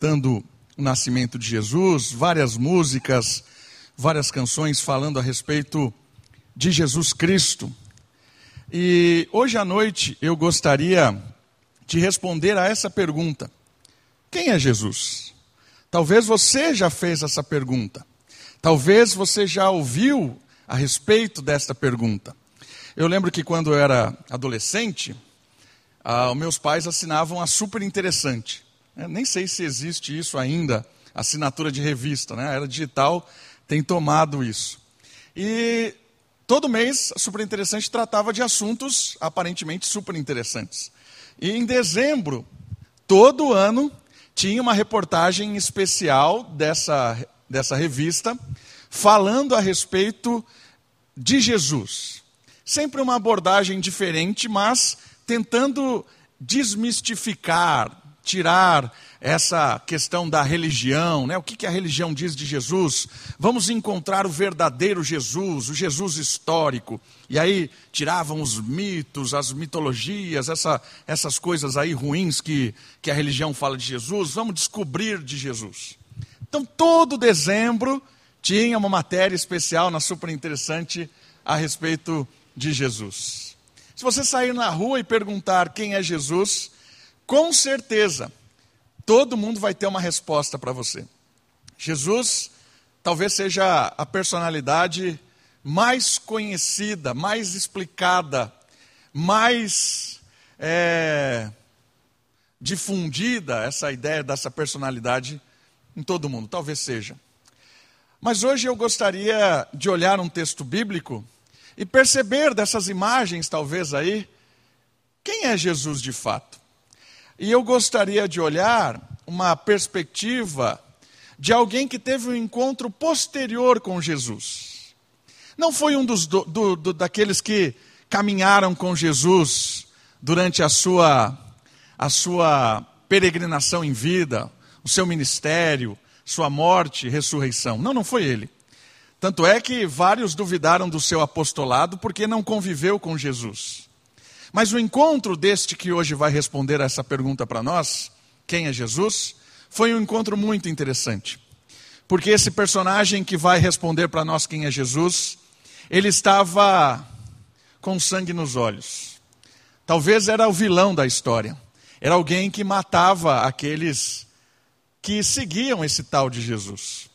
dando o nascimento de Jesus, várias músicas, várias canções falando a respeito de Jesus Cristo. E hoje à noite eu gostaria de responder a essa pergunta: Quem é Jesus? Talvez você já fez essa pergunta. Talvez você já ouviu a respeito desta pergunta. Eu lembro que quando eu era adolescente, ah, meus pais assinavam a Super Interessante. Nem sei se existe isso ainda, assinatura de revista, né? A era digital tem tomado isso. E todo mês Super Interessante tratava de assuntos aparentemente super interessantes. E em dezembro, todo ano, tinha uma reportagem especial dessa, dessa revista falando a respeito de Jesus. Sempre uma abordagem diferente, mas tentando desmistificar, tirar essa questão da religião, né? o que, que a religião diz de Jesus. Vamos encontrar o verdadeiro Jesus, o Jesus histórico. E aí tiravam os mitos, as mitologias, essa, essas coisas aí ruins que, que a religião fala de Jesus. Vamos descobrir de Jesus. Então, todo dezembro tinha uma matéria especial na Super Interessante a respeito de Jesus. Se você sair na rua e perguntar quem é Jesus, com certeza todo mundo vai ter uma resposta para você. Jesus talvez seja a personalidade mais conhecida, mais explicada, mais é, difundida essa ideia dessa personalidade em todo mundo. Talvez seja. Mas hoje eu gostaria de olhar um texto bíblico e perceber dessas imagens, talvez aí, quem é Jesus de fato. E eu gostaria de olhar uma perspectiva de alguém que teve um encontro posterior com Jesus. Não foi um dos do, do, do, daqueles que caminharam com Jesus durante a sua, a sua peregrinação em vida, o seu ministério, sua morte ressurreição. Não, não foi ele. Tanto é que vários duvidaram do seu apostolado porque não conviveu com Jesus. Mas o encontro deste que hoje vai responder essa pergunta para nós, quem é Jesus, foi um encontro muito interessante. Porque esse personagem que vai responder para nós quem é Jesus, ele estava com sangue nos olhos. Talvez era o vilão da história. Era alguém que matava aqueles que seguiam esse tal de Jesus.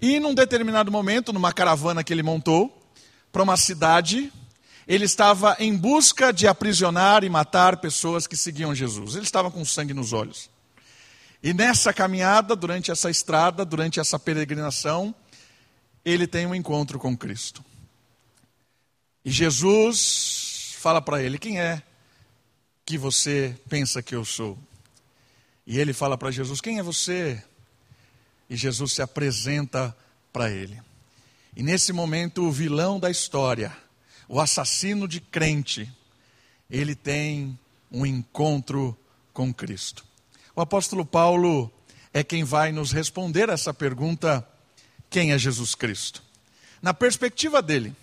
E num determinado momento, numa caravana que ele montou, para uma cidade, ele estava em busca de aprisionar e matar pessoas que seguiam Jesus. Ele estava com sangue nos olhos. E nessa caminhada, durante essa estrada, durante essa peregrinação, ele tem um encontro com Cristo. E Jesus fala para ele: Quem é que você pensa que eu sou? E ele fala para Jesus: Quem é você? E Jesus se apresenta para ele. E nesse momento, o vilão da história, o assassino de crente, ele tem um encontro com Cristo. O apóstolo Paulo é quem vai nos responder essa pergunta: quem é Jesus Cristo? Na perspectiva dele,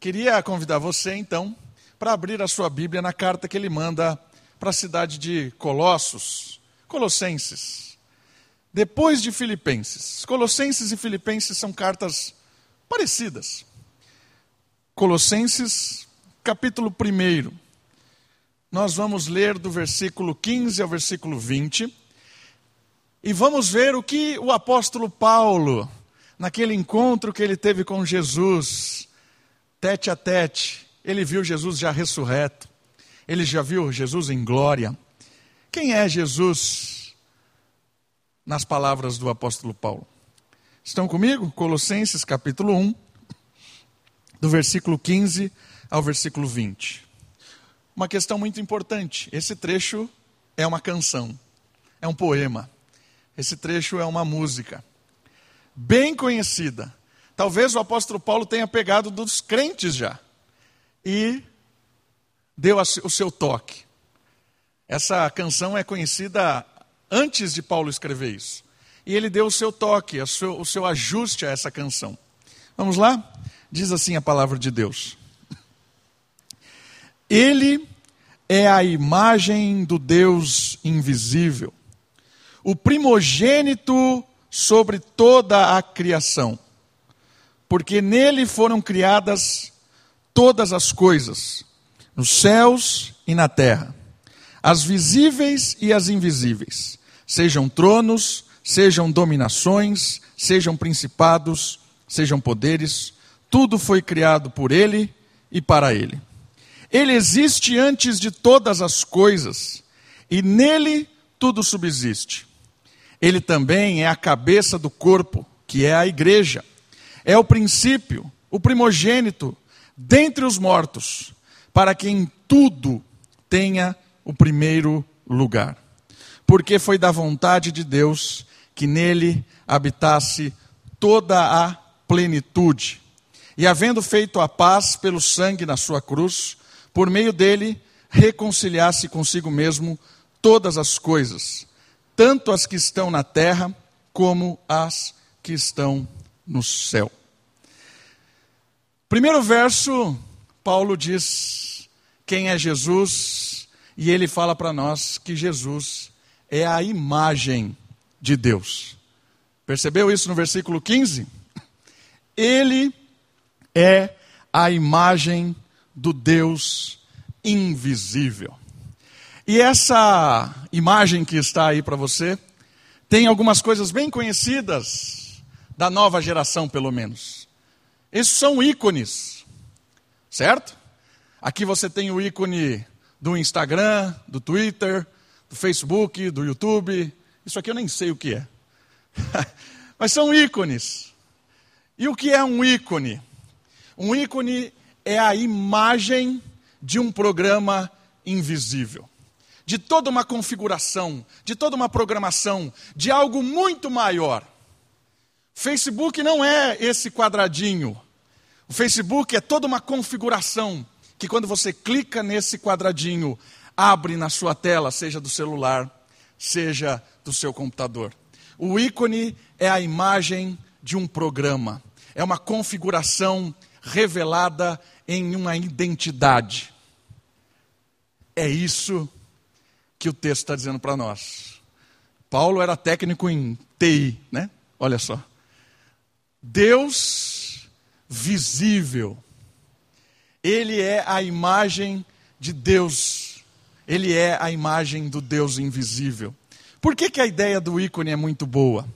queria convidar você então para abrir a sua Bíblia na carta que ele manda para a cidade de Colossos, Colossenses. Depois de Filipenses. Colossenses e Filipenses são cartas parecidas. Colossenses, capítulo 1. Nós vamos ler do versículo 15 ao versículo 20. E vamos ver o que o apóstolo Paulo, naquele encontro que ele teve com Jesus, tete a tete, ele viu Jesus já ressurreto, ele já viu Jesus em glória. Quem é Jesus nas palavras do apóstolo Paulo? Estão comigo? Colossenses capítulo 1, do versículo 15 ao versículo 20. Uma questão muito importante: esse trecho é uma canção, é um poema, esse trecho é uma música, bem conhecida. Talvez o apóstolo Paulo tenha pegado dos crentes já e deu o seu toque. Essa canção é conhecida antes de Paulo escrever isso. E ele deu o seu toque, o seu, ajuste a essa canção. Vamos lá? Diz assim a palavra de Deus. Ele é a imagem do Deus invisível, o primogênito sobre toda a criação, porque nele foram criadas todas as coisas, nos céus e na terra, as visíveis e as invisíveis, sejam tronos, sejam dominações, sejam principados, sejam poderes, tudo foi criado por ele e para ele. Ele existe antes de todas as coisas, e nele tudo subsiste. Ele também é a cabeça do corpo, que é a igreja. É o princípio, o primogênito dentre os mortos, para que em tudo tenha o primeiro lugar. Porque foi da vontade de Deus que nele habitasse toda a plenitude. E havendo feito a paz pelo sangue na sua cruz, por meio dele reconciliasse consigo mesmo todas as coisas, tanto as que estão na terra como as que estão no céu. Primeiro verso, Paulo diz quem é Jesus, e ele fala para nós que Jesus é a imagem de Deus. Percebeu isso no versículo 15? Ele é a imagem do Deus invisível. E essa imagem que está aí para você tem algumas coisas bem conhecidas da nova geração, pelo menos. Esses são ícones, certo? Aqui você tem o ícone do Instagram, do Twitter, do Facebook, do YouTube. Isso aqui eu nem sei o que é. Mas são ícones. E o que é um ícone? Um ícone é a imagem de um programa invisível, de toda uma configuração, de toda uma programação, de algo muito maior. Facebook não é esse quadradinho. O Facebook é toda uma configuração que quando você clica nesse quadradinho, abre na sua tela, seja do celular, seja do seu computador. O ícone é a imagem de um programa, é uma configuração revelada em uma identidade. É isso que o texto está dizendo para nós. Paulo era técnico em TI, né? Olha só. Deus visível. Ele é a imagem de Deus. Ele é a imagem do Deus invisível. Por que, que a ideia do ícone é muito boa?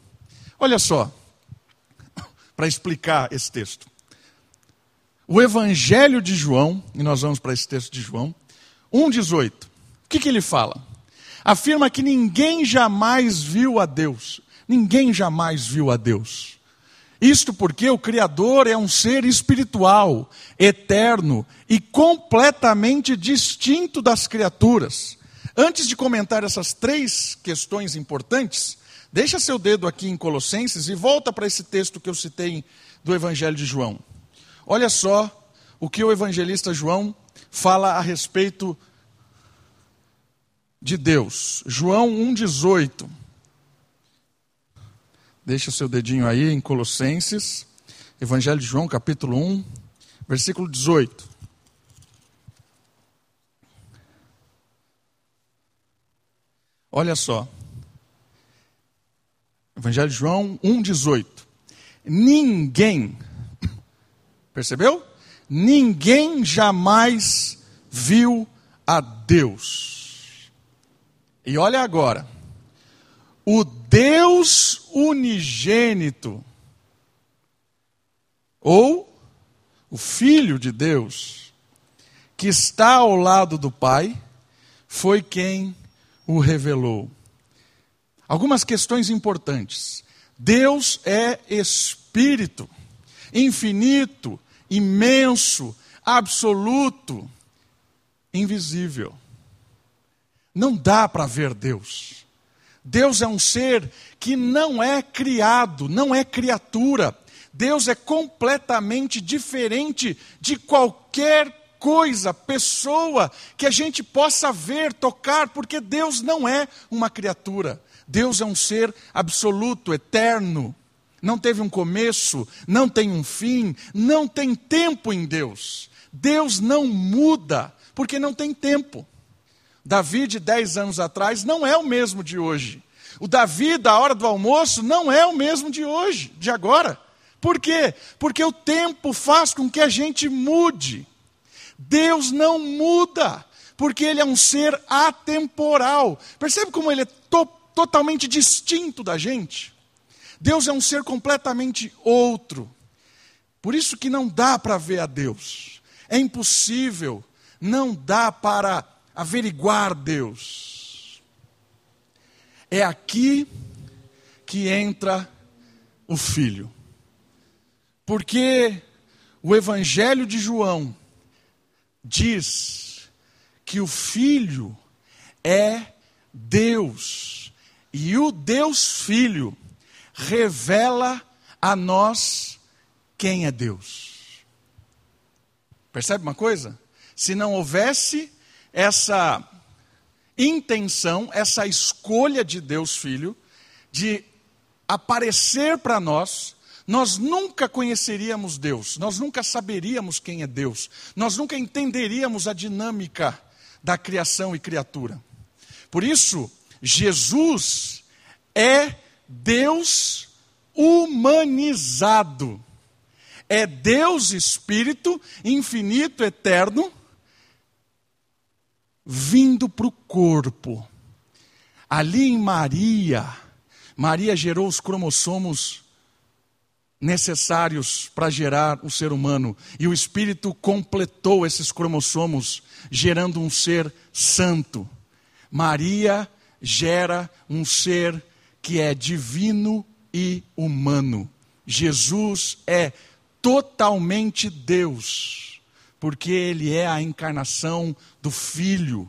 Olha só, para explicar esse texto. O Evangelho de João, e nós vamos para esse texto de João, 1,18. O que, que ele fala? Afirma que ninguém jamais viu a Deus. Ninguém jamais viu a Deus. Isto porque o Criador é um ser espiritual, eterno e completamente distinto das criaturas. Antes de comentar essas três questões importantes, deixa seu dedo aqui em Colossenses e volta para esse texto que eu citei do Evangelho de João. Olha só o que o evangelista João fala a respeito de Deus. João 1,18. Deixa seu dedinho aí em Colossenses, Evangelho de João, capítulo 1, versículo 18. Olha só. Evangelho de João 1,18. Ninguém Percebeu? Ninguém jamais viu a Deus. E olha agora. O Deus unigênito, ou o Filho de Deus, que está ao lado do Pai, foi quem o revelou. Algumas questões importantes. Deus é Espírito, infinito, imenso, absoluto, invisível. Não dá para ver Deus. Deus é um ser que não é criado, não é criatura. Deus é completamente diferente de qualquer coisa, pessoa que a gente possa ver, tocar, porque Deus não é uma criatura. Deus é um ser absoluto, eterno não teve um começo, não tem um fim, não tem tempo em Deus. Deus não muda, porque não tem tempo. Davi, de 10 anos atrás, não é o mesmo de hoje. O Davi da hora do almoço não é o mesmo de hoje, de agora. Por quê? Porque o tempo faz com que a gente mude. Deus não muda, porque Ele é um ser atemporal. Percebe como Ele é to totalmente distinto da gente? Deus é um ser completamente outro. Por isso que não dá para ver a Deus. É impossível, não dá para averiguar Deus. É aqui que entra o Filho. Porque o Evangelho de João diz que o Filho é Deus. E o Deus Filho revela a nós quem é Deus. Percebe uma coisa? Se não houvesse essa intenção, essa escolha de Deus Filho, de aparecer para nós, nós nunca conheceríamos Deus, nós nunca saberíamos quem é Deus, nós nunca entenderíamos a dinâmica da criação e criatura. Por isso, Jesus é Deus humanizado. É Deus Espírito infinito, eterno, vindo para o corpo. Ali em Maria, Maria gerou os cromossomos necessários para gerar o ser humano, e o Espírito completou esses cromossomos, gerando um ser santo. Maria gera um ser que é divino e humano. Jesus é totalmente Deus, porque ele é a encarnação do Filho,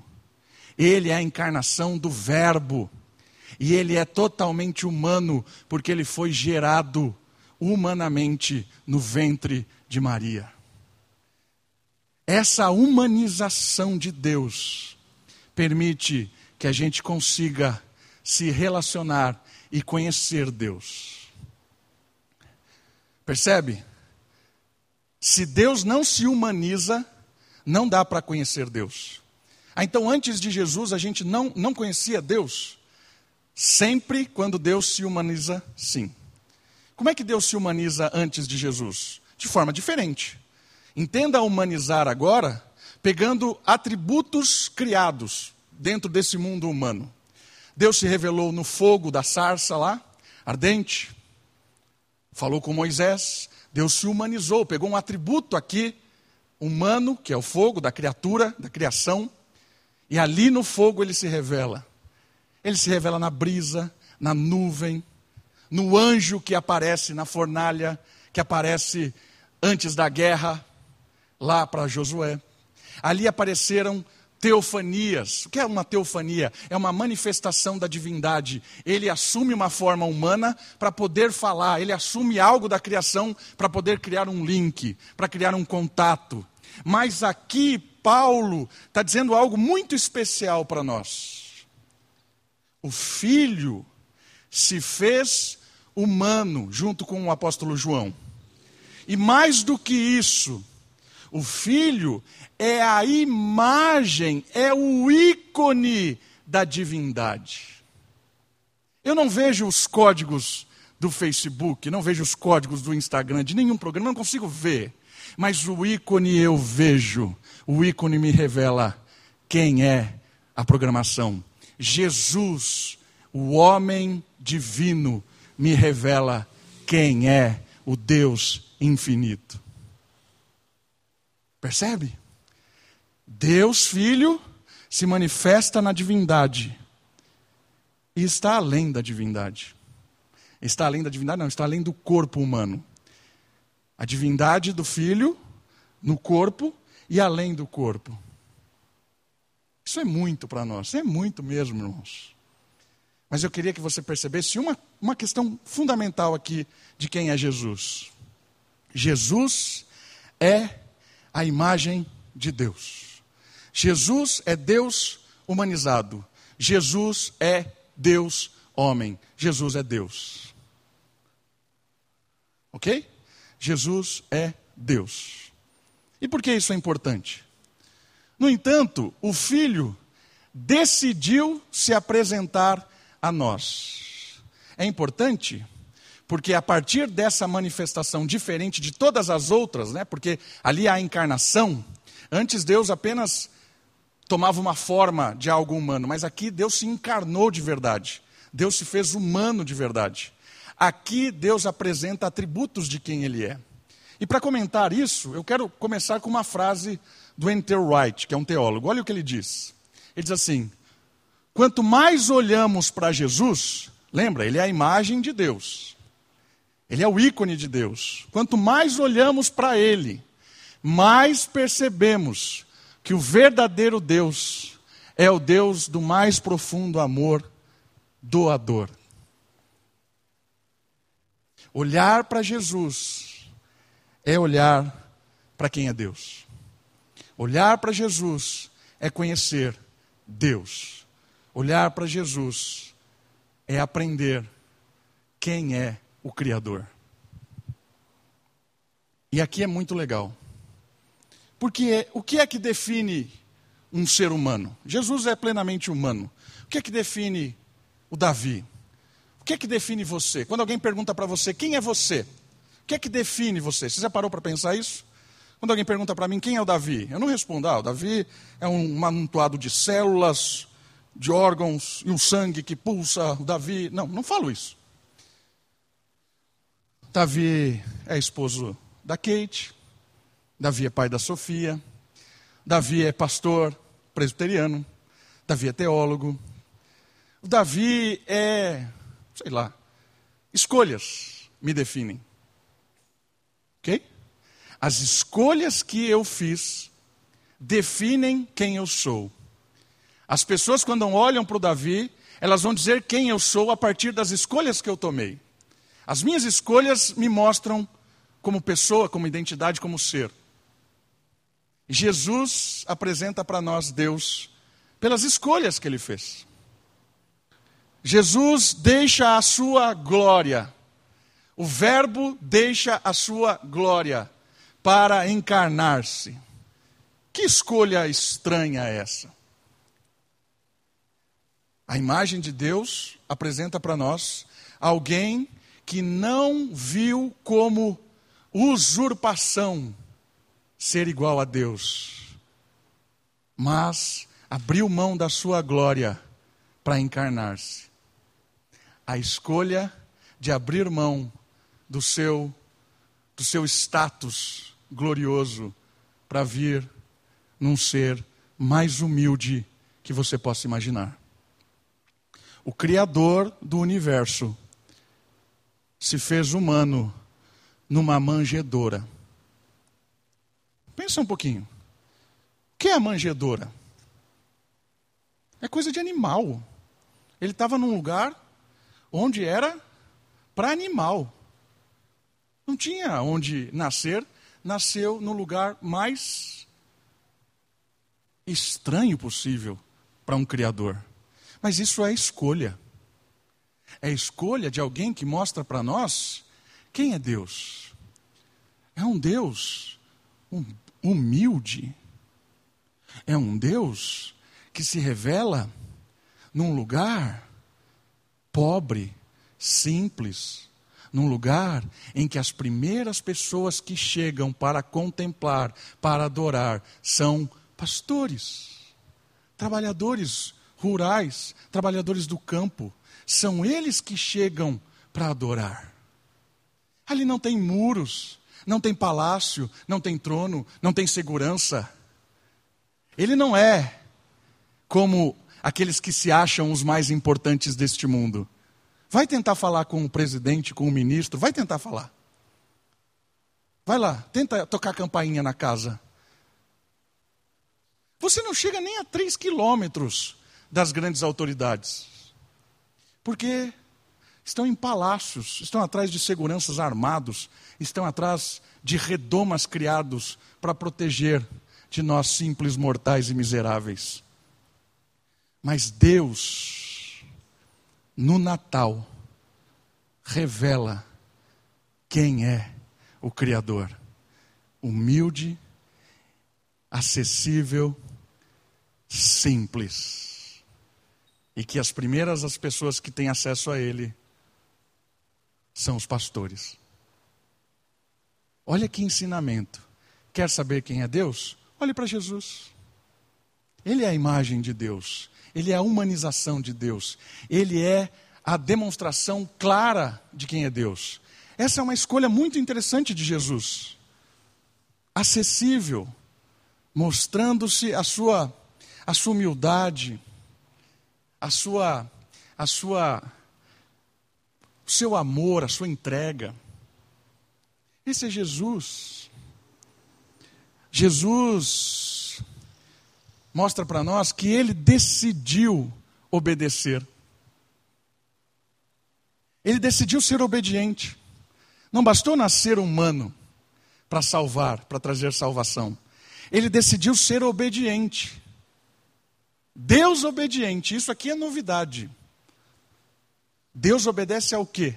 ele é a encarnação do Verbo, e ele é totalmente humano, porque ele foi gerado humanamente no ventre de Maria. Essa humanização de Deus permite que a gente consiga se relacionar e conhecer Deus. Percebe? Se Deus não se humaniza, não dá para conhecer Deus. Ah, então, antes de Jesus, a gente não, não conhecia Deus? Sempre quando Deus se humaniza, sim. Como é que Deus se humaniza antes de Jesus? De forma diferente. Entenda humanizar agora, pegando atributos criados dentro desse mundo humano. Deus se revelou no fogo da sarça lá, ardente, falou com Moisés, Deus se humanizou, pegou um atributo aqui humano, que é o fogo da criatura, da criação, e ali no fogo ele se revela. Ele se revela na brisa, na nuvem, no anjo que aparece na fornalha, que aparece antes da guerra, lá para Josué. Ali apareceram teofanias. O que é uma teofania? É uma manifestação da divindade. Ele assume uma forma humana para poder falar, ele assume algo da criação para poder criar um link, para criar um contato. Mas aqui, Paulo está dizendo algo muito especial para nós. O Filho se fez humano, junto com o apóstolo João. E mais do que isso, o Filho é a imagem, é o ícone da divindade. Eu não vejo os códigos do Facebook, não vejo os códigos do Instagram, de nenhum programa, não consigo ver. Mas o ícone eu vejo, o ícone me revela quem é a programação. Jesus, o homem divino, me revela quem é o Deus infinito. Percebe? Deus Filho se manifesta na divindade e está além da divindade. Está além da divindade, não, está além do corpo humano. A divindade do Filho no corpo e além do corpo. Isso é muito para nós, é muito mesmo, irmãos. Mas eu queria que você percebesse uma, uma questão fundamental aqui de quem é Jesus. Jesus é a imagem de Deus. Jesus é Deus humanizado. Jesus é Deus homem. Jesus é Deus. Ok? Jesus é Deus. E por que isso é importante? No entanto, o filho decidiu se apresentar a nós. É importante porque a partir dessa manifestação diferente de todas as outras, né, porque ali há a encarnação, antes Deus apenas tomava uma forma de algo humano, mas aqui Deus se encarnou de verdade. Deus se fez humano de verdade. Aqui Deus apresenta atributos de quem Ele é. E para comentar isso, eu quero começar com uma frase do Enter Wright, que é um teólogo. Olha o que ele diz. Ele diz assim: quanto mais olhamos para Jesus, lembra, ele é a imagem de Deus. Ele é o ícone de Deus. Quanto mais olhamos para ele, mais percebemos que o verdadeiro Deus é o Deus do mais profundo amor doador. Olhar para Jesus é olhar para quem é Deus. Olhar para Jesus é conhecer Deus. Olhar para Jesus é aprender quem é o Criador. E aqui é muito legal. Porque o que é que define um ser humano? Jesus é plenamente humano. O que é que define o Davi? O que é que define você? Quando alguém pergunta para você, quem é você? O que é que define você? Você já parou para pensar isso? Quando alguém pergunta para mim, quem é o Davi? Eu não respondo, ah, o Davi é um amontoado de células, de órgãos e um sangue que pulsa, o Davi. Não, não falo isso. Davi é esposo da Kate, Davi é pai da Sofia. Davi é pastor presbiteriano. Davi é teólogo. Davi é, sei lá, escolhas me definem. Ok? As escolhas que eu fiz definem quem eu sou. As pessoas, quando olham para o Davi, elas vão dizer quem eu sou a partir das escolhas que eu tomei. As minhas escolhas me mostram como pessoa, como identidade, como ser. Jesus apresenta para nós Deus pelas escolhas que ele fez. Jesus deixa a sua glória, o Verbo deixa a sua glória para encarnar-se. Que escolha estranha é essa? A imagem de Deus apresenta para nós alguém que não viu como usurpação ser igual a Deus, mas abriu mão da sua glória para encarnar-se. A escolha de abrir mão do seu do seu status glorioso para vir num ser mais humilde que você possa imaginar. O criador do universo se fez humano numa manjedoura. Pensa um pouquinho. O que é a manjedoura? É coisa de animal. Ele estava num lugar onde era para animal. Não tinha onde nascer, nasceu no lugar mais estranho possível para um criador. Mas isso é escolha. É escolha de alguém que mostra para nós quem é Deus. É um Deus um humilde. É um Deus que se revela num lugar pobre, simples, num lugar em que as primeiras pessoas que chegam para contemplar, para adorar, são pastores, trabalhadores rurais, trabalhadores do campo. São eles que chegam para adorar. Ali não tem muros, não tem palácio, não tem trono, não tem segurança. Ele não é como aqueles que se acham os mais importantes deste mundo. Vai tentar falar com o presidente, com o ministro, vai tentar falar. Vai lá, tenta tocar campainha na casa. Você não chega nem a três quilômetros das grandes autoridades. Porque estão em palácios, estão atrás de seguranças armados, estão atrás de redomas criados para proteger de nós simples mortais e miseráveis. Mas Deus, no Natal, revela quem é o Criador. Humilde, acessível, simples. E que as primeiras as pessoas que têm acesso a ele são os pastores. Olha que ensinamento. Quer saber quem é Deus? Olhe para Jesus. Ele é a imagem de Deus. Ele é a humanização de Deus. Ele é a demonstração clara de quem é Deus. Essa é uma escolha muito interessante de Jesus. Acessível, mostrando-se a sua, a sua humildade, a sua, a sua, o seu amor, a sua entrega. Esse é Jesus. Jesus mostra para nós que ele decidiu obedecer. Ele decidiu ser obediente. Não bastou nascer humano para salvar, para trazer salvação. Ele decidiu ser obediente. Deus obediente, isso aqui é novidade. Deus obedece ao quê?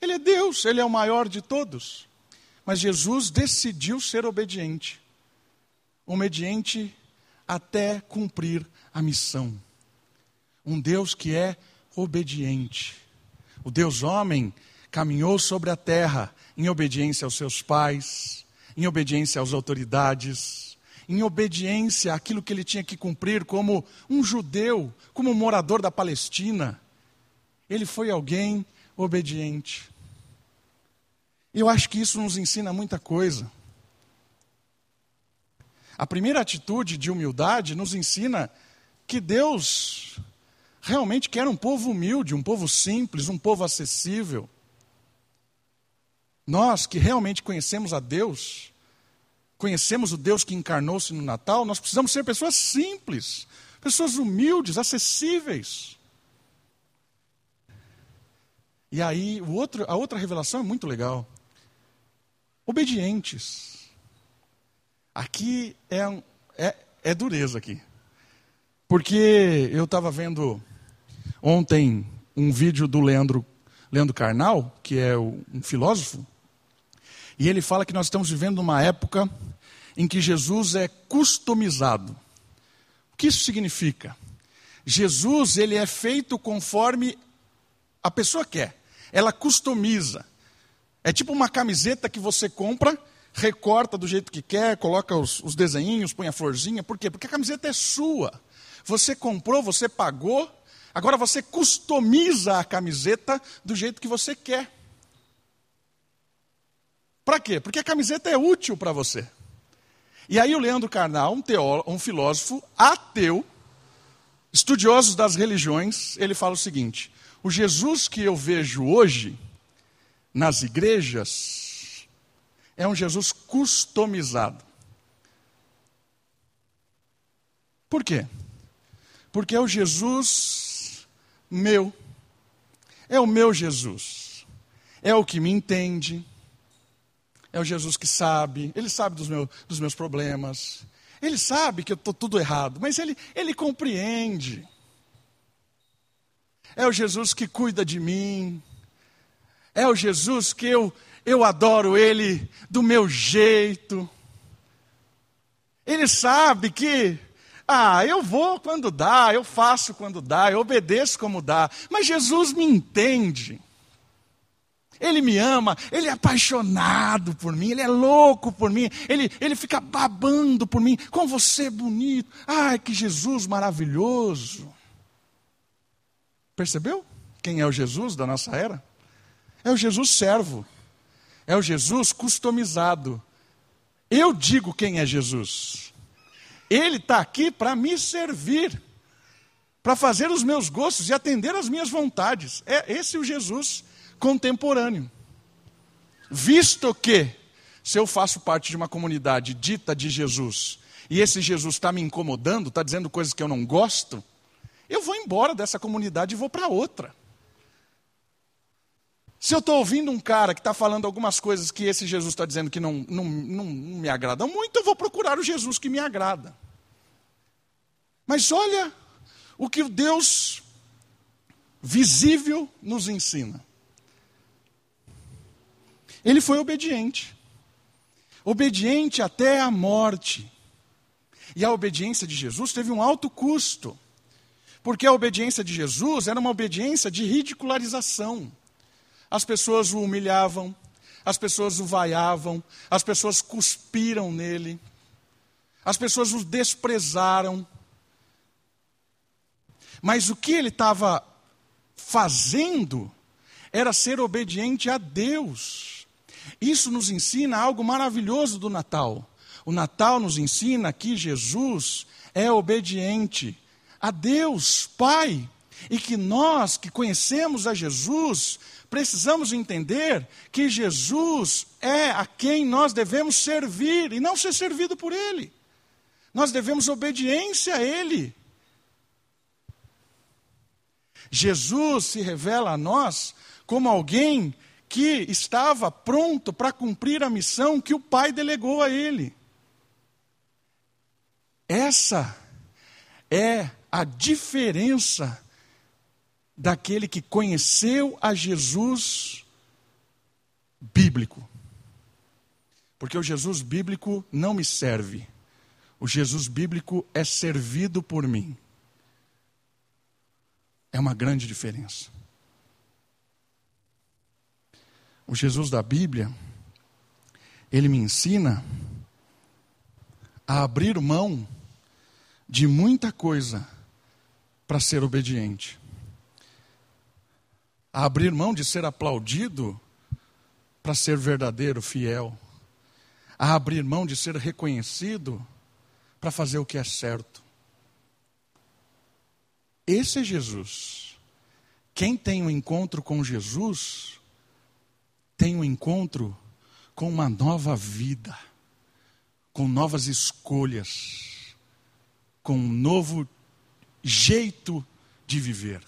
Ele é Deus, ele é o maior de todos. Mas Jesus decidiu ser obediente. Obediente até cumprir a missão. Um Deus que é obediente. O Deus homem caminhou sobre a terra em obediência aos seus pais, em obediência às autoridades, em obediência àquilo que ele tinha que cumprir como um judeu, como um morador da Palestina. Ele foi alguém obediente. Eu acho que isso nos ensina muita coisa. A primeira atitude de humildade nos ensina que Deus realmente quer um povo humilde, um povo simples, um povo acessível. Nós que realmente conhecemos a Deus, conhecemos o Deus que encarnou-se no Natal, nós precisamos ser pessoas simples, pessoas humildes, acessíveis. E aí, o outro, a outra revelação é muito legal. Obedientes. Aqui é, é, é dureza aqui. Porque eu estava vendo ontem um vídeo do Leandro, Leandro Carnal, que é um filósofo, e ele fala que nós estamos vivendo uma época em que Jesus é customizado. O que isso significa? Jesus ele é feito conforme a pessoa quer. Ela customiza. É tipo uma camiseta que você compra, recorta do jeito que quer, coloca os, os desenhinhos, põe a florzinha. Por quê? Porque a camiseta é sua. Você comprou, você pagou, agora você customiza a camiseta do jeito que você quer. Para quê? Porque a camiseta é útil para você. E aí o Leandro Carnal, um um filósofo ateu, estudioso das religiões, ele fala o seguinte: o Jesus que eu vejo hoje nas igrejas é um Jesus customizado. Por quê? Porque é o Jesus meu. É o meu Jesus. É o que me entende é o Jesus que sabe, ele sabe dos, meu, dos meus problemas, ele sabe que eu estou tudo errado, mas ele, ele compreende. É o Jesus que cuida de mim, é o Jesus que eu, eu adoro ele do meu jeito. Ele sabe que, ah, eu vou quando dá, eu faço quando dá, eu obedeço como dá, mas Jesus me entende. Ele me ama, ele é apaixonado por mim, ele é louco por mim, ele, ele fica babando por mim, com você é bonito. Ai, que Jesus maravilhoso. Percebeu quem é o Jesus da nossa era? É o Jesus servo, é o Jesus customizado. Eu digo quem é Jesus. Ele está aqui para me servir, para fazer os meus gostos e atender às minhas vontades. É esse o Jesus contemporâneo. Visto que, se eu faço parte de uma comunidade dita de Jesus, e esse Jesus está me incomodando, está dizendo coisas que eu não gosto, eu vou embora dessa comunidade e vou para outra. Se eu estou ouvindo um cara que está falando algumas coisas que esse Jesus está dizendo que não, não, não, me agradam muito, eu vou procurar o Jesus que me agrada. Mas olha o que Deus visível nos ensina. Ele foi obediente. Obediente até a morte. E a obediência de Jesus teve um alto custo. Porque a obediência de Jesus era uma obediência de ridicularização. As pessoas o humilhavam, as pessoas o vaiavam, as pessoas cuspiram nele, as pessoas o desprezaram. Mas o que ele estava fazendo era ser obediente a Deus. Isso nos ensina algo maravilhoso do Natal. O Natal nos ensina que Jesus é obediente a Deus, Pai, e que nós que conhecemos a Jesus, precisamos entender que Jesus é a quem nós devemos servir e não ser servido por Ele. Nós devemos obediência a Ele. Jesus se revela a nós como alguém que estava pronto para cumprir a missão que o Pai delegou a ele. Essa é a diferença daquele que conheceu a Jesus bíblico. Porque o Jesus bíblico não me serve. O Jesus bíblico é servido por mim. É uma grande diferença. O Jesus da Bíblia, ele me ensina a abrir mão de muita coisa para ser obediente. A abrir mão de ser aplaudido para ser verdadeiro, fiel. A abrir mão de ser reconhecido para fazer o que é certo. Esse é Jesus. Quem tem um encontro com Jesus, tem um encontro com uma nova vida, com novas escolhas, com um novo jeito de viver.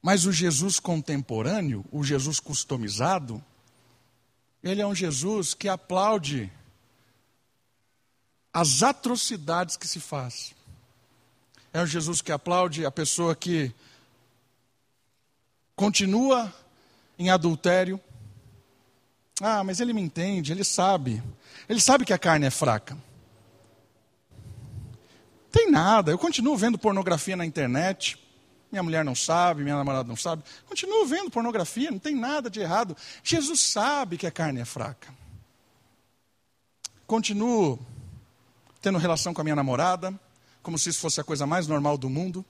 Mas o Jesus contemporâneo, o Jesus customizado, ele é um Jesus que aplaude as atrocidades que se faz. É um Jesus que aplaude a pessoa que continua em adultério. Ah, mas ele me entende, ele sabe. Ele sabe que a carne é fraca. Tem nada, eu continuo vendo pornografia na internet. Minha mulher não sabe, minha namorada não sabe. Continuo vendo pornografia, não tem nada de errado. Jesus sabe que a carne é fraca. Continuo tendo relação com a minha namorada, como se isso fosse a coisa mais normal do mundo.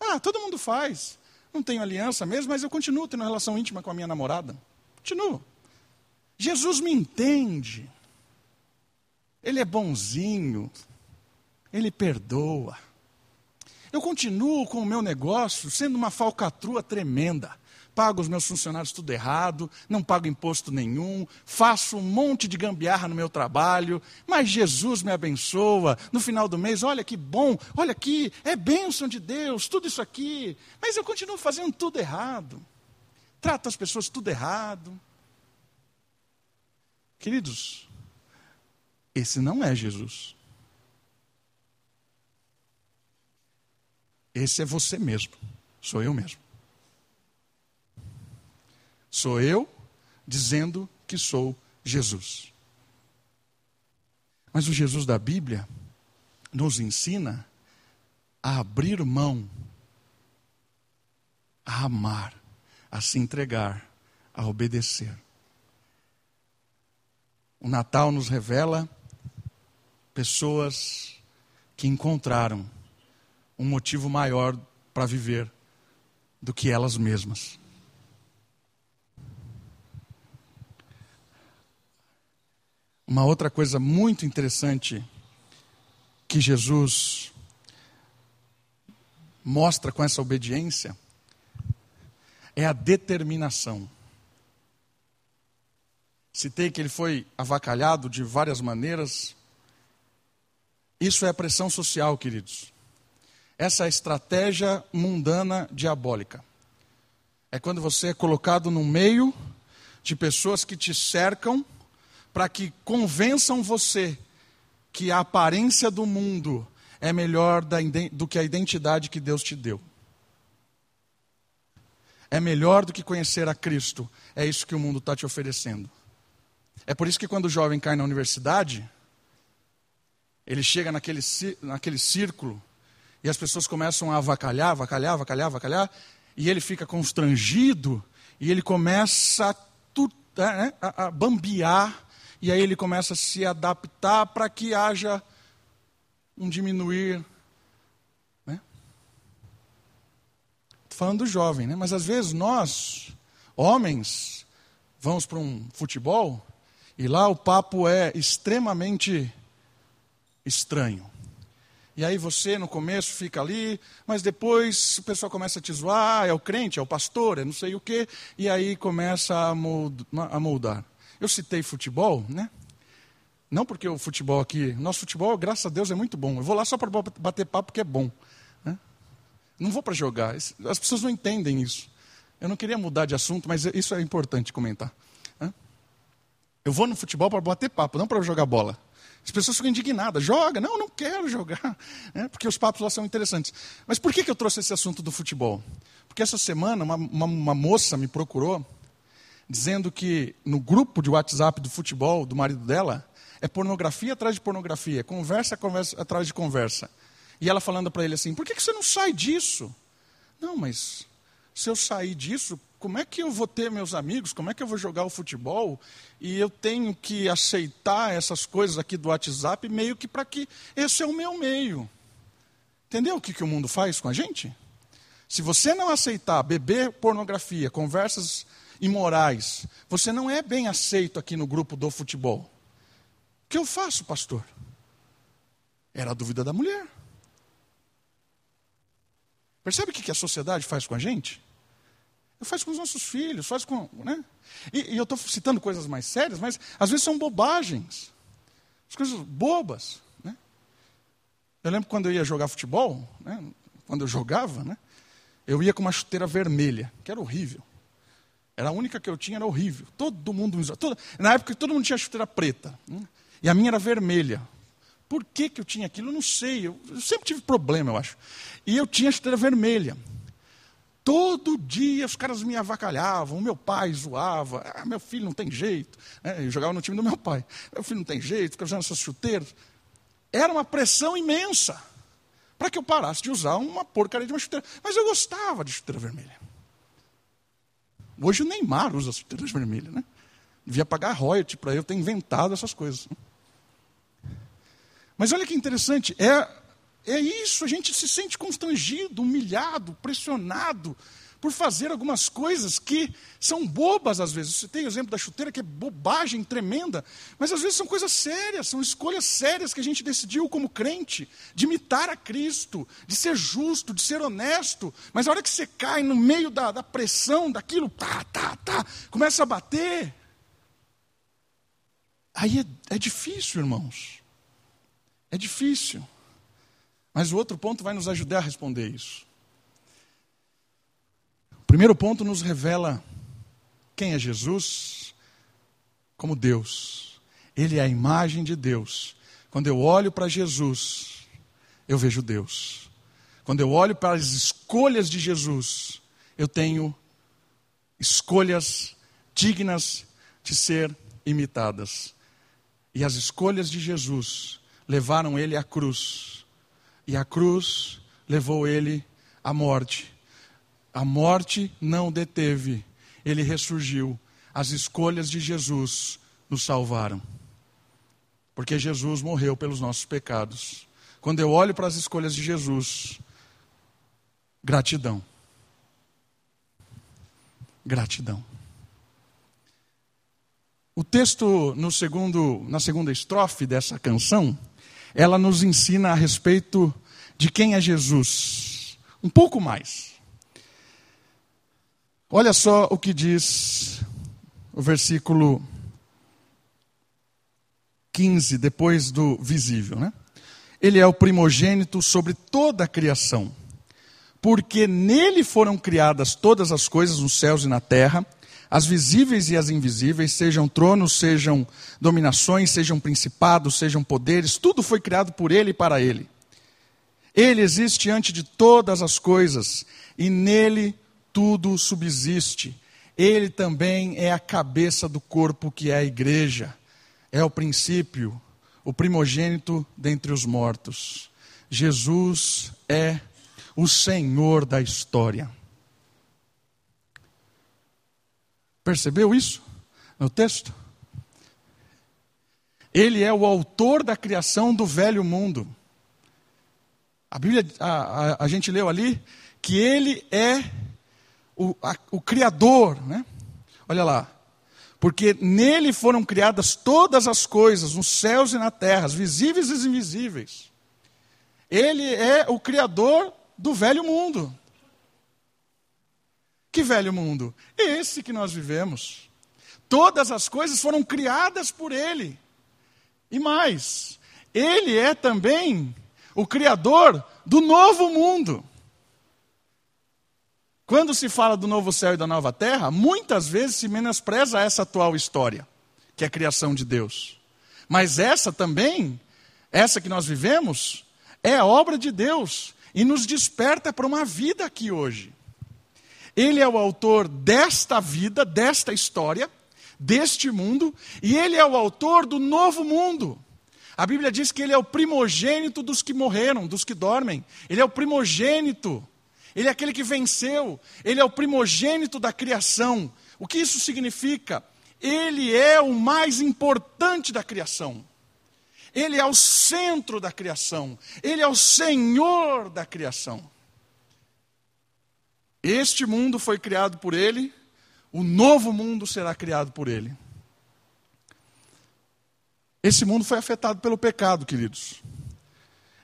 Ah, todo mundo faz não tenho aliança mesmo, mas eu continuo tendo uma relação íntima com a minha namorada. Continuo. Jesus me entende. Ele é bonzinho. Ele perdoa. Eu continuo com o meu negócio sendo uma falcatrua tremenda pago os meus funcionários tudo errado, não pago imposto nenhum, faço um monte de gambiarra no meu trabalho, mas Jesus me abençoa. No final do mês, olha que bom, olha aqui, é bênção de Deus, tudo isso aqui, mas eu continuo fazendo tudo errado. Trato as pessoas tudo errado. Queridos, esse não é Jesus. Esse é você mesmo, sou eu mesmo. Sou eu dizendo que sou Jesus. Mas o Jesus da Bíblia nos ensina a abrir mão, a amar, a se entregar, a obedecer. O Natal nos revela pessoas que encontraram um motivo maior para viver do que elas mesmas. Uma outra coisa muito interessante que Jesus mostra com essa obediência é a determinação. Citei que ele foi avacalhado de várias maneiras. Isso é pressão social, queridos. Essa é a estratégia mundana diabólica. É quando você é colocado no meio de pessoas que te cercam para que convençam você que a aparência do mundo é melhor do que a identidade que Deus te deu. É melhor do que conhecer a Cristo. É isso que o mundo está te oferecendo. É por isso que quando o jovem cai na universidade, ele chega naquele, naquele círculo E as pessoas começam a avacalhar, avacalhar, avacalhar, avacalhar, e ele fica constrangido, e ele começa a, né, a, a bambear, e aí ele começa a se adaptar para que haja um diminuir. Né? Falando do jovem, né? mas às vezes nós, homens, vamos para um futebol e lá o papo é extremamente estranho. E aí você, no começo, fica ali, mas depois o pessoal começa a te zoar, é o crente, é o pastor, é não sei o quê, e aí começa a moldar. Eu citei futebol, né? Não porque o futebol aqui, nosso futebol, graças a Deus, é muito bom. Eu vou lá só para bater papo porque é bom. Né? Não vou para jogar. As pessoas não entendem isso. Eu não queria mudar de assunto, mas isso é importante comentar. Né? Eu vou no futebol para bater papo, não para jogar bola. As pessoas ficam indignadas. Joga. Não, não quero jogar. É, porque os papos lá são interessantes. Mas por que, que eu trouxe esse assunto do futebol? Porque essa semana uma, uma, uma moça me procurou dizendo que no grupo de WhatsApp do futebol do marido dela é pornografia atrás de pornografia, conversa, conversa atrás de conversa. E ela falando para ele assim: por que, que você não sai disso? Não, mas se eu sair disso, como é que eu vou ter meus amigos? Como é que eu vou jogar o futebol? E eu tenho que aceitar essas coisas aqui do WhatsApp meio que para que esse é o meu meio. Entendeu o que, que o mundo faz com a gente? Se você não aceitar beber pornografia, conversas imorais, você não é bem aceito aqui no grupo do futebol. O que eu faço, pastor? Era a dúvida da mulher. Percebe o que a sociedade faz com a gente? Faz com os nossos filhos, faz com. Né? E, e eu estou citando coisas mais sérias, mas às vezes são bobagens. As coisas bobas. Né? Eu lembro quando eu ia jogar futebol, né? quando eu jogava, né? eu ia com uma chuteira vermelha, que era horrível. Era a única que eu tinha, era horrível. Todo mundo usava. Todo, na época todo mundo tinha chuteira preta. Né? E a minha era vermelha. Por que, que eu tinha aquilo? Eu não sei. Eu, eu sempre tive problema, eu acho. E eu tinha chuteira vermelha. Todo dia os caras me avacalhavam, meu pai zoava, ah, meu filho não tem jeito. É, eu jogava no time do meu pai. Meu filho não tem jeito, fica usando essas chuteiras. Era uma pressão imensa para que eu parasse de usar uma porcaria de uma chuteira. Mas eu gostava de chuteira vermelha. Hoje o Neymar usa chuteiras vermelhas, né? Devia pagar royalty para eu ter inventado essas coisas. Mas olha que interessante, é é isso, a gente se sente constrangido, humilhado, pressionado por fazer algumas coisas que são bobas às vezes. Você tem o exemplo da chuteira, que é bobagem tremenda, mas às vezes são coisas sérias, são escolhas sérias que a gente decidiu como crente, de imitar a Cristo, de ser justo, de ser honesto. Mas a hora que você cai no meio da, da pressão, daquilo, tá, tá, tá, começa a bater. Aí é, é difícil, irmãos. É difícil. Mas o outro ponto vai nos ajudar a responder isso. Primeiro ponto nos revela quem é Jesus como Deus. Ele é a imagem de Deus. Quando eu olho para Jesus, eu vejo Deus. Quando eu olho para as escolhas de Jesus, eu tenho escolhas dignas de ser imitadas. E as escolhas de Jesus levaram ele à cruz e a cruz levou ele à morte. A morte não deteve, ele ressurgiu. As escolhas de Jesus nos salvaram. Porque Jesus morreu pelos nossos pecados. Quando eu olho para as escolhas de Jesus, gratidão. Gratidão. O texto no segundo, na segunda estrofe dessa canção ela nos ensina a respeito de quem é Jesus. Um pouco mais. Olha só o que diz o versículo 15, depois do visível, né? Ele é o primogênito sobre toda a criação, porque nele foram criadas todas as coisas nos céus e na terra as visíveis e as invisíveis, sejam tronos, sejam dominações, sejam principados, sejam poderes, tudo foi criado por Ele e para Ele. Ele existe antes de todas as coisas e nele tudo subsiste. Ele também é a cabeça do corpo que é a igreja. É o princípio, o primogênito dentre os mortos. Jesus é o Senhor da história. Percebeu isso no texto? Ele é o autor da criação do velho mundo. A Bíblia, a, a, a gente leu ali que ele é o, a, o Criador, né? Olha lá. Porque nele foram criadas todas as coisas, nos céus e na terra, as visíveis e as invisíveis. Ele é o Criador do velho mundo. Que velho mundo? Esse que nós vivemos. Todas as coisas foram criadas por Ele. E mais, Ele é também o Criador do novo mundo. Quando se fala do novo céu e da nova terra, muitas vezes se menospreza essa atual história, que é a criação de Deus. Mas essa também, essa que nós vivemos, é a obra de Deus e nos desperta para uma vida aqui hoje. Ele é o autor desta vida, desta história, deste mundo, e ele é o autor do novo mundo. A Bíblia diz que ele é o primogênito dos que morreram, dos que dormem. Ele é o primogênito ele é aquele que venceu, ele é o primogênito da criação. O que isso significa? Ele é o mais importante da criação. Ele é o centro da criação. Ele é o Senhor da criação. Este mundo foi criado por ele, o novo mundo será criado por ele. Esse mundo foi afetado pelo pecado, queridos.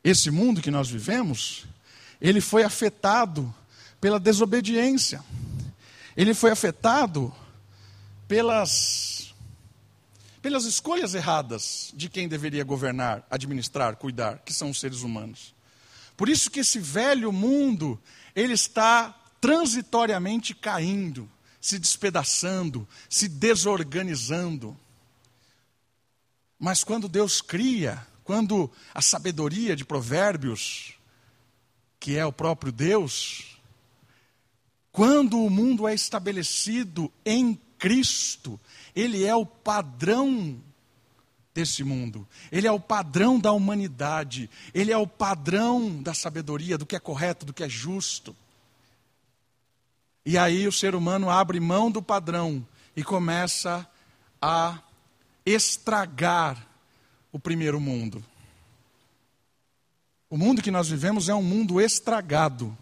Esse mundo que nós vivemos ele foi afetado pela desobediência. Ele foi afetado pelas pelas escolhas erradas de quem deveria governar, administrar, cuidar, que são os seres humanos. Por isso que esse velho mundo, ele está transitoriamente caindo, se despedaçando, se desorganizando. Mas quando Deus cria, quando a sabedoria de Provérbios que é o próprio Deus, quando o mundo é estabelecido em Cristo, ele é o padrão desse mundo, ele é o padrão da humanidade, ele é o padrão da sabedoria, do que é correto, do que é justo. E aí o ser humano abre mão do padrão e começa a estragar o primeiro mundo. O mundo que nós vivemos é um mundo estragado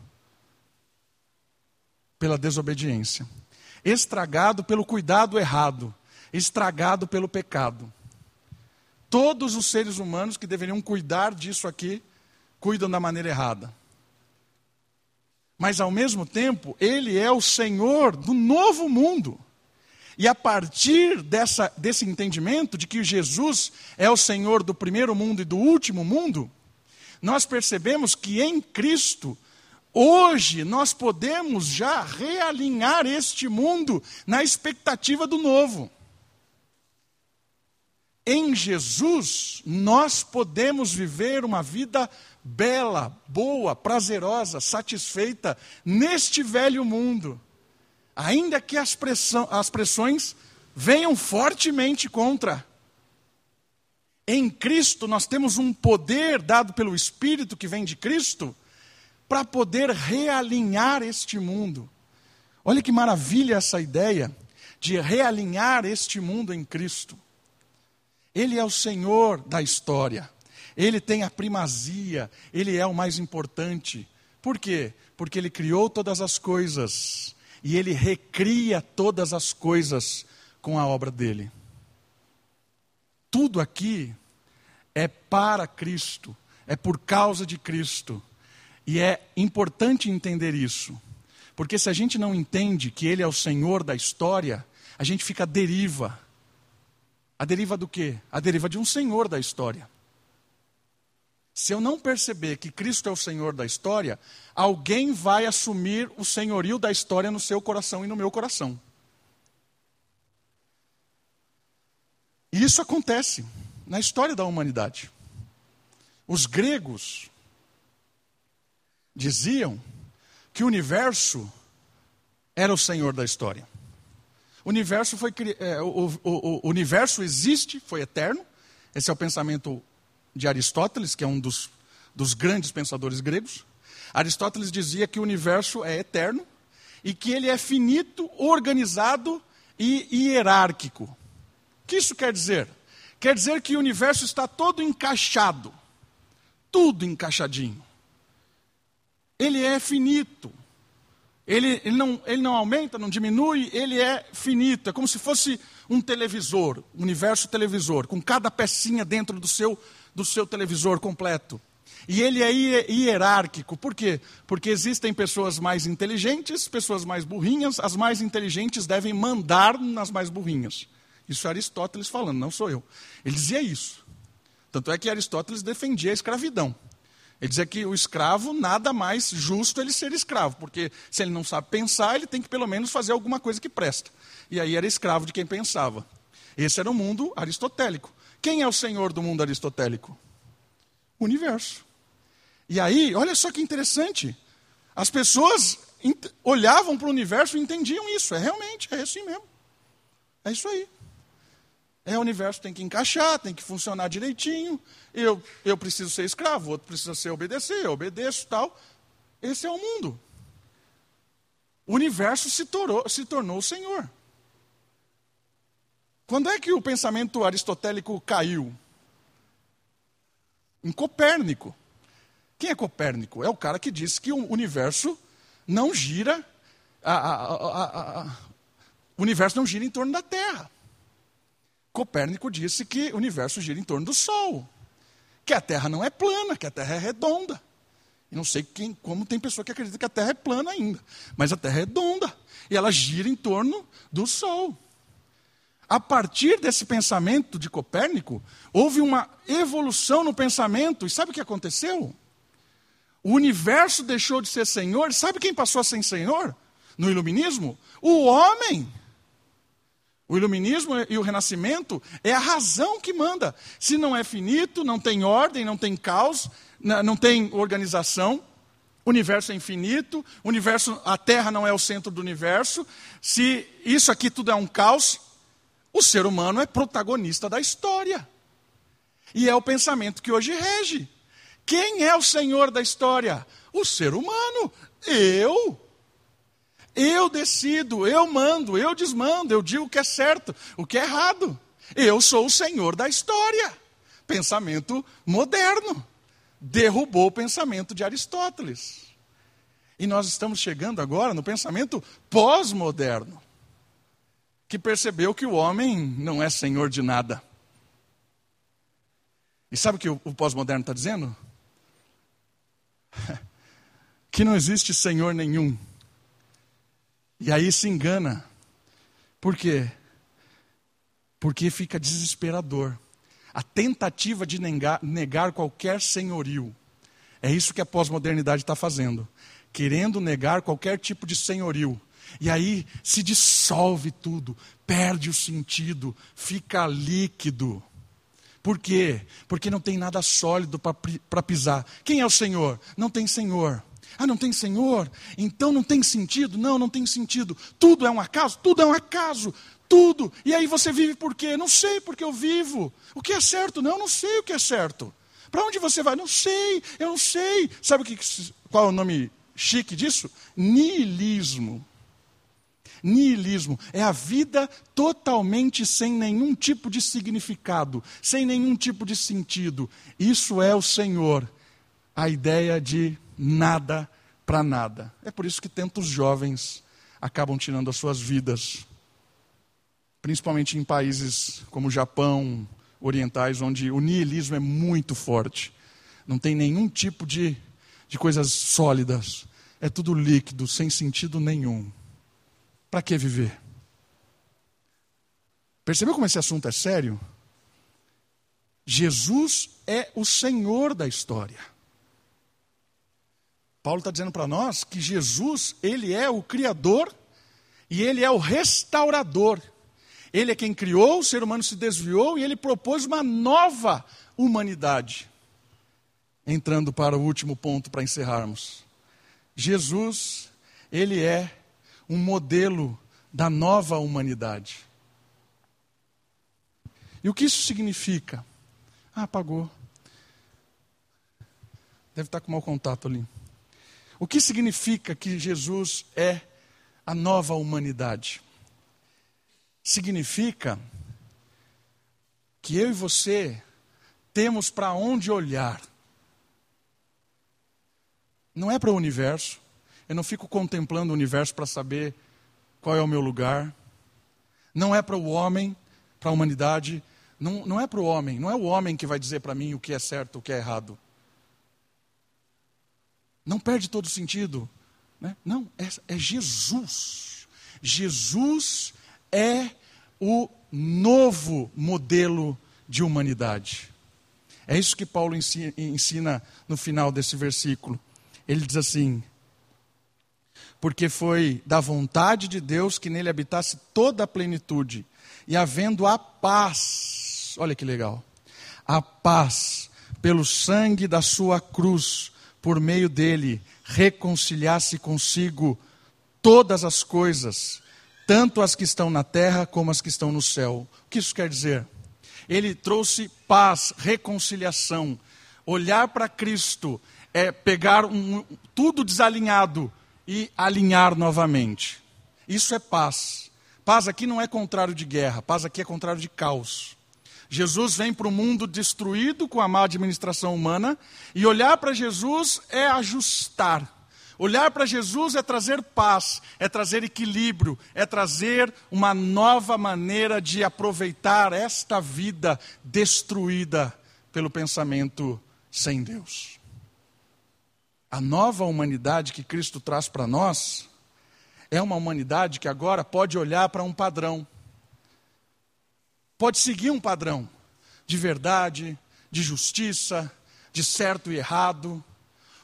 pela desobediência, estragado pelo cuidado errado, estragado pelo pecado. Todos os seres humanos que deveriam cuidar disso aqui, cuidam da maneira errada. Mas ao mesmo tempo, Ele é o Senhor do novo mundo. E a partir dessa, desse entendimento de que Jesus é o Senhor do primeiro mundo e do último mundo, nós percebemos que em Cristo, hoje, nós podemos já realinhar este mundo na expectativa do novo. Em Jesus, nós podemos viver uma vida bela, boa, prazerosa, satisfeita neste velho mundo, ainda que as, pressão, as pressões venham fortemente contra. Em Cristo nós temos um poder dado pelo Espírito que vem de Cristo para poder realinhar este mundo. Olha que maravilha essa ideia de realinhar este mundo em Cristo. Ele é o Senhor da história. Ele tem a primazia, ele é o mais importante. Por quê? Porque ele criou todas as coisas e ele recria todas as coisas com a obra dele. Tudo aqui é para Cristo, é por causa de Cristo. E é importante entender isso, porque se a gente não entende que Ele é o Senhor da história, a gente fica à deriva. A deriva do quê? A deriva de um Senhor da história. Se eu não perceber que Cristo é o Senhor da história, alguém vai assumir o senhorio da história no seu coração e no meu coração. E isso acontece na história da humanidade. Os gregos diziam que o universo era o senhor da história. O universo, foi, é, o, o, o, universo existe, foi eterno. Esse é o pensamento de Aristóteles, que é um dos, dos grandes pensadores gregos. Aristóteles dizia que o universo é eterno e que ele é finito, organizado e hierárquico. O que isso quer dizer? Quer dizer que o universo está todo encaixado, tudo encaixadinho. Ele é finito. Ele, ele, não, ele não aumenta, não diminui, ele é finito. É como se fosse um televisor, universo televisor, com cada pecinha dentro do seu, do seu televisor completo. E ele é hierárquico. Por quê? Porque existem pessoas mais inteligentes, pessoas mais burrinhas. As mais inteligentes devem mandar nas mais burrinhas. Isso é Aristóteles falando, não sou eu. Ele dizia isso. Tanto é que Aristóteles defendia a escravidão. Ele dizia que o escravo, nada mais justo ele ser escravo, porque se ele não sabe pensar, ele tem que pelo menos fazer alguma coisa que presta. E aí era escravo de quem pensava. Esse era o mundo aristotélico. Quem é o senhor do mundo aristotélico? O universo. E aí, olha só que interessante. As pessoas olhavam para o universo e entendiam isso. É realmente, é assim mesmo. É isso aí. É, o universo tem que encaixar, tem que funcionar direitinho. Eu, eu preciso ser escravo, outro precisa ser obedecer, eu obedeço tal. Esse é o mundo. O universo se tornou, se tornou o Senhor. Quando é que o pensamento aristotélico caiu? Em Copérnico. Quem é Copérnico? É o cara que disse que o universo não gira, a, a, a, o universo não gira em torno da Terra. Copérnico disse que o universo gira em torno do Sol, que a Terra não é plana, que a Terra é redonda. E não sei quem, como tem pessoa que acredita que a Terra é plana ainda, mas a Terra é redonda e ela gira em torno do Sol. A partir desse pensamento de Copérnico, houve uma evolução no pensamento, e sabe o que aconteceu? O universo deixou de ser senhor. Sabe quem passou a ser senhor no iluminismo? O homem. O iluminismo e o renascimento é a razão que manda. Se não é finito, não tem ordem, não tem caos, não tem organização, o universo é infinito, o universo, a Terra não é o centro do universo. Se isso aqui tudo é um caos, o ser humano é protagonista da história. E é o pensamento que hoje rege. Quem é o Senhor da história? O ser humano. Eu. Eu decido, eu mando, eu desmando, eu digo o que é certo, o que é errado. Eu sou o Senhor da história. Pensamento moderno. Derrubou o pensamento de Aristóteles. E nós estamos chegando agora no pensamento pós-moderno, que percebeu que o homem não é senhor de nada. E sabe o que o pós-moderno está dizendo? que não existe Senhor nenhum. E aí se engana. Por quê? Porque fica desesperador. A tentativa de negar, negar qualquer senhorio. É isso que a pós-modernidade está fazendo. Querendo negar qualquer tipo de senhorio. E aí se dissolve tudo, perde o sentido, fica líquido. Por quê? Porque não tem nada sólido para pisar. Quem é o Senhor? Não tem Senhor. Ah, não tem Senhor? Então não tem sentido? Não, não tem sentido. Tudo é um acaso? Tudo é um acaso. Tudo. E aí você vive por quê? Não sei porque eu vivo. O que é certo? Não, não sei o que é certo. Para onde você vai? Não sei, eu não sei. Sabe o que, qual é o nome chique disso? Nihilismo. Nihilismo é a vida totalmente sem nenhum tipo de significado, sem nenhum tipo de sentido. Isso é o Senhor, a ideia de nada para nada. É por isso que tantos jovens acabam tirando as suas vidas, principalmente em países como o Japão, orientais, onde o nihilismo é muito forte. Não tem nenhum tipo de, de coisas sólidas. É tudo líquido, sem sentido nenhum. Para que viver? Percebeu como esse assunto é sério? Jesus é o Senhor da história. Paulo está dizendo para nós que Jesus, ele é o Criador e ele é o restaurador. Ele é quem criou, o ser humano se desviou e ele propôs uma nova humanidade. Entrando para o último ponto para encerrarmos. Jesus, ele é um modelo da nova humanidade. E o que isso significa? Ah, apagou. Deve estar com mau contato ali. O que significa que Jesus é a nova humanidade? Significa que eu e você temos para onde olhar. Não é para o universo. Eu não fico contemplando o universo para saber qual é o meu lugar. Não é para o homem, para a humanidade. Não, não é para o homem. Não é o homem que vai dizer para mim o que é certo, o que é errado. Não perde todo sentido. Né? Não, é, é Jesus. Jesus é o novo modelo de humanidade. É isso que Paulo ensina no final desse versículo. Ele diz assim: Porque foi da vontade de Deus que nele habitasse toda a plenitude, e havendo a paz, olha que legal, a paz pelo sangue da sua cruz, por meio dele, reconciliasse consigo todas as coisas, tanto as que estão na terra como as que estão no céu. O que isso quer dizer? Ele trouxe paz, reconciliação. Olhar para Cristo é pegar um, tudo desalinhado e alinhar novamente. Isso é paz. Paz aqui não é contrário de guerra, paz aqui é contrário de caos. Jesus vem para o mundo destruído com a má administração humana, e olhar para Jesus é ajustar. Olhar para Jesus é trazer paz, é trazer equilíbrio, é trazer uma nova maneira de aproveitar esta vida destruída pelo pensamento sem Deus. A nova humanidade que Cristo traz para nós é uma humanidade que agora pode olhar para um padrão pode seguir um padrão de verdade, de justiça, de certo e errado,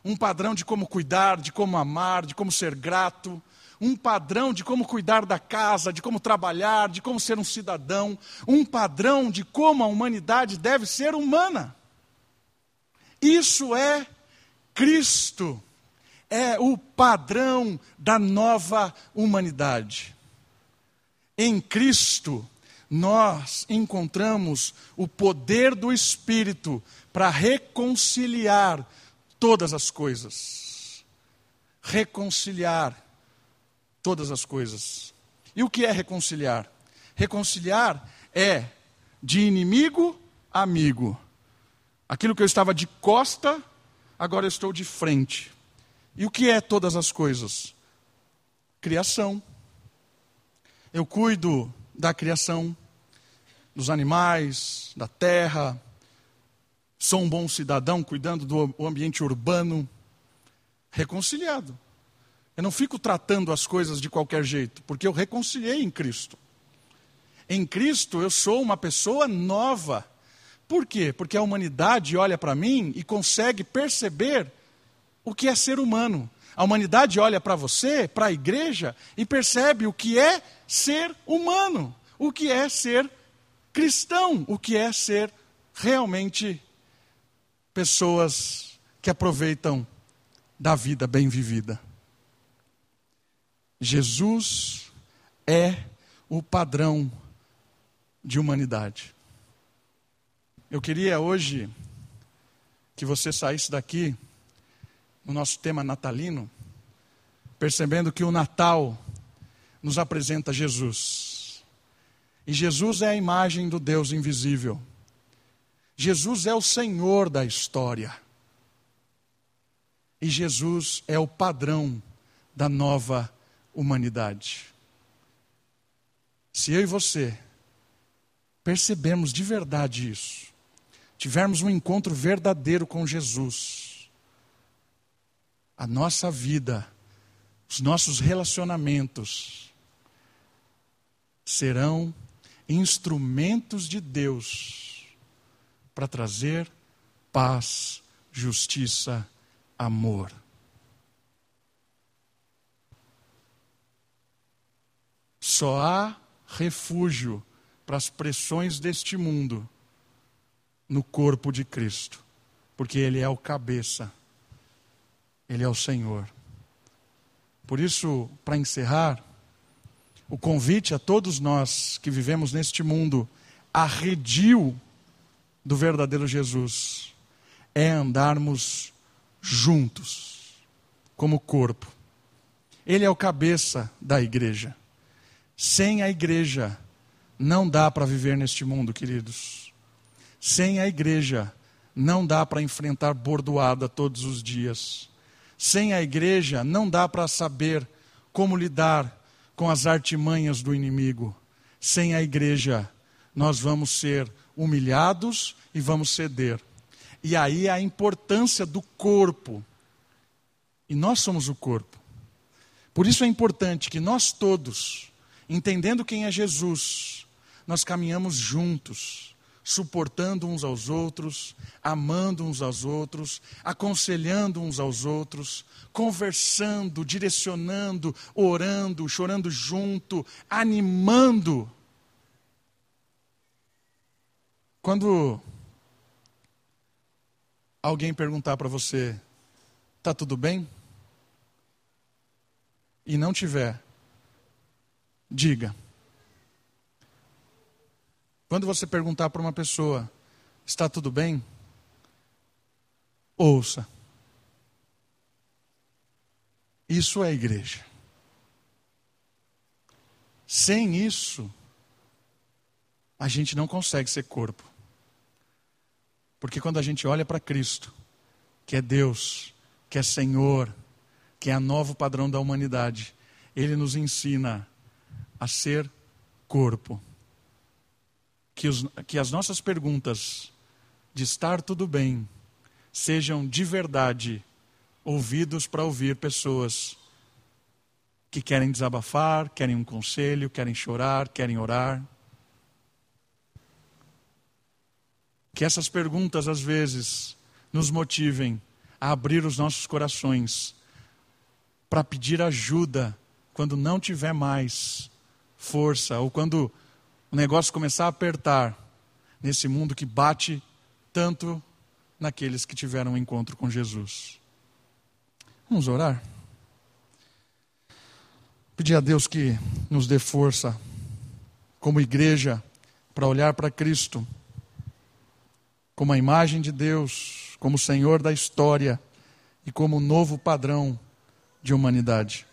um padrão de como cuidar, de como amar, de como ser grato, um padrão de como cuidar da casa, de como trabalhar, de como ser um cidadão, um padrão de como a humanidade deve ser humana. Isso é Cristo, é o padrão da nova humanidade. Em Cristo, nós encontramos o poder do Espírito para reconciliar todas as coisas. Reconciliar todas as coisas. E o que é reconciliar? Reconciliar é de inimigo a amigo. Aquilo que eu estava de costa, agora eu estou de frente. E o que é todas as coisas? Criação. Eu cuido da criação, dos animais, da terra. Sou um bom cidadão cuidando do ambiente urbano, reconciliado. Eu não fico tratando as coisas de qualquer jeito, porque eu reconciliei em Cristo. Em Cristo eu sou uma pessoa nova. Por quê? Porque a humanidade olha para mim e consegue perceber o que é ser humano. A humanidade olha para você, para a igreja, e percebe o que é ser humano, o que é ser cristão, o que é ser realmente pessoas que aproveitam da vida bem vivida. Jesus é o padrão de humanidade. Eu queria hoje que você saísse daqui no nosso tema natalino, percebendo que o Natal nos apresenta Jesus. E Jesus é a imagem do Deus invisível. Jesus é o Senhor da história. E Jesus é o padrão da nova humanidade. Se eu e você percebemos de verdade isso, tivermos um encontro verdadeiro com Jesus, a nossa vida, os nossos relacionamentos serão instrumentos de Deus para trazer paz, justiça, amor. Só há refúgio para as pressões deste mundo no corpo de Cristo, porque Ele é o cabeça ele é o Senhor. Por isso, para encerrar, o convite a todos nós que vivemos neste mundo arredio do verdadeiro Jesus é andarmos juntos, como corpo. Ele é o cabeça da igreja. Sem a igreja, não dá para viver neste mundo, queridos. Sem a igreja, não dá para enfrentar bordoada todos os dias. Sem a igreja, não dá para saber como lidar com as artimanhas do inimigo. Sem a igreja, nós vamos ser humilhados e vamos ceder. E aí a importância do corpo. E nós somos o corpo. Por isso é importante que nós todos, entendendo quem é Jesus, nós caminhamos juntos, suportando uns aos outros, amando uns aos outros, aconselhando uns aos outros, conversando, direcionando, orando, chorando junto, animando. Quando alguém perguntar para você, está tudo bem? E não tiver, diga. Quando você perguntar para uma pessoa, está tudo bem? Ouça. Isso é igreja. Sem isso, a gente não consegue ser corpo. Porque quando a gente olha para Cristo, que é Deus, que é Senhor, que é a novo padrão da humanidade, Ele nos ensina a ser corpo que, os, que as nossas perguntas de estar tudo bem sejam de verdade ouvidos para ouvir pessoas que querem desabafar, querem um conselho, querem chorar, querem orar. Que essas perguntas, às vezes, nos motivem a abrir os nossos corações para pedir ajuda quando não tiver mais força ou quando o negócio começar a apertar nesse mundo que bate tanto naqueles que tiveram um encontro com Jesus. Vamos orar? Pedir a Deus que nos dê força, como igreja, para olhar para Cristo, como a imagem de Deus, como Senhor da história e como novo padrão de humanidade.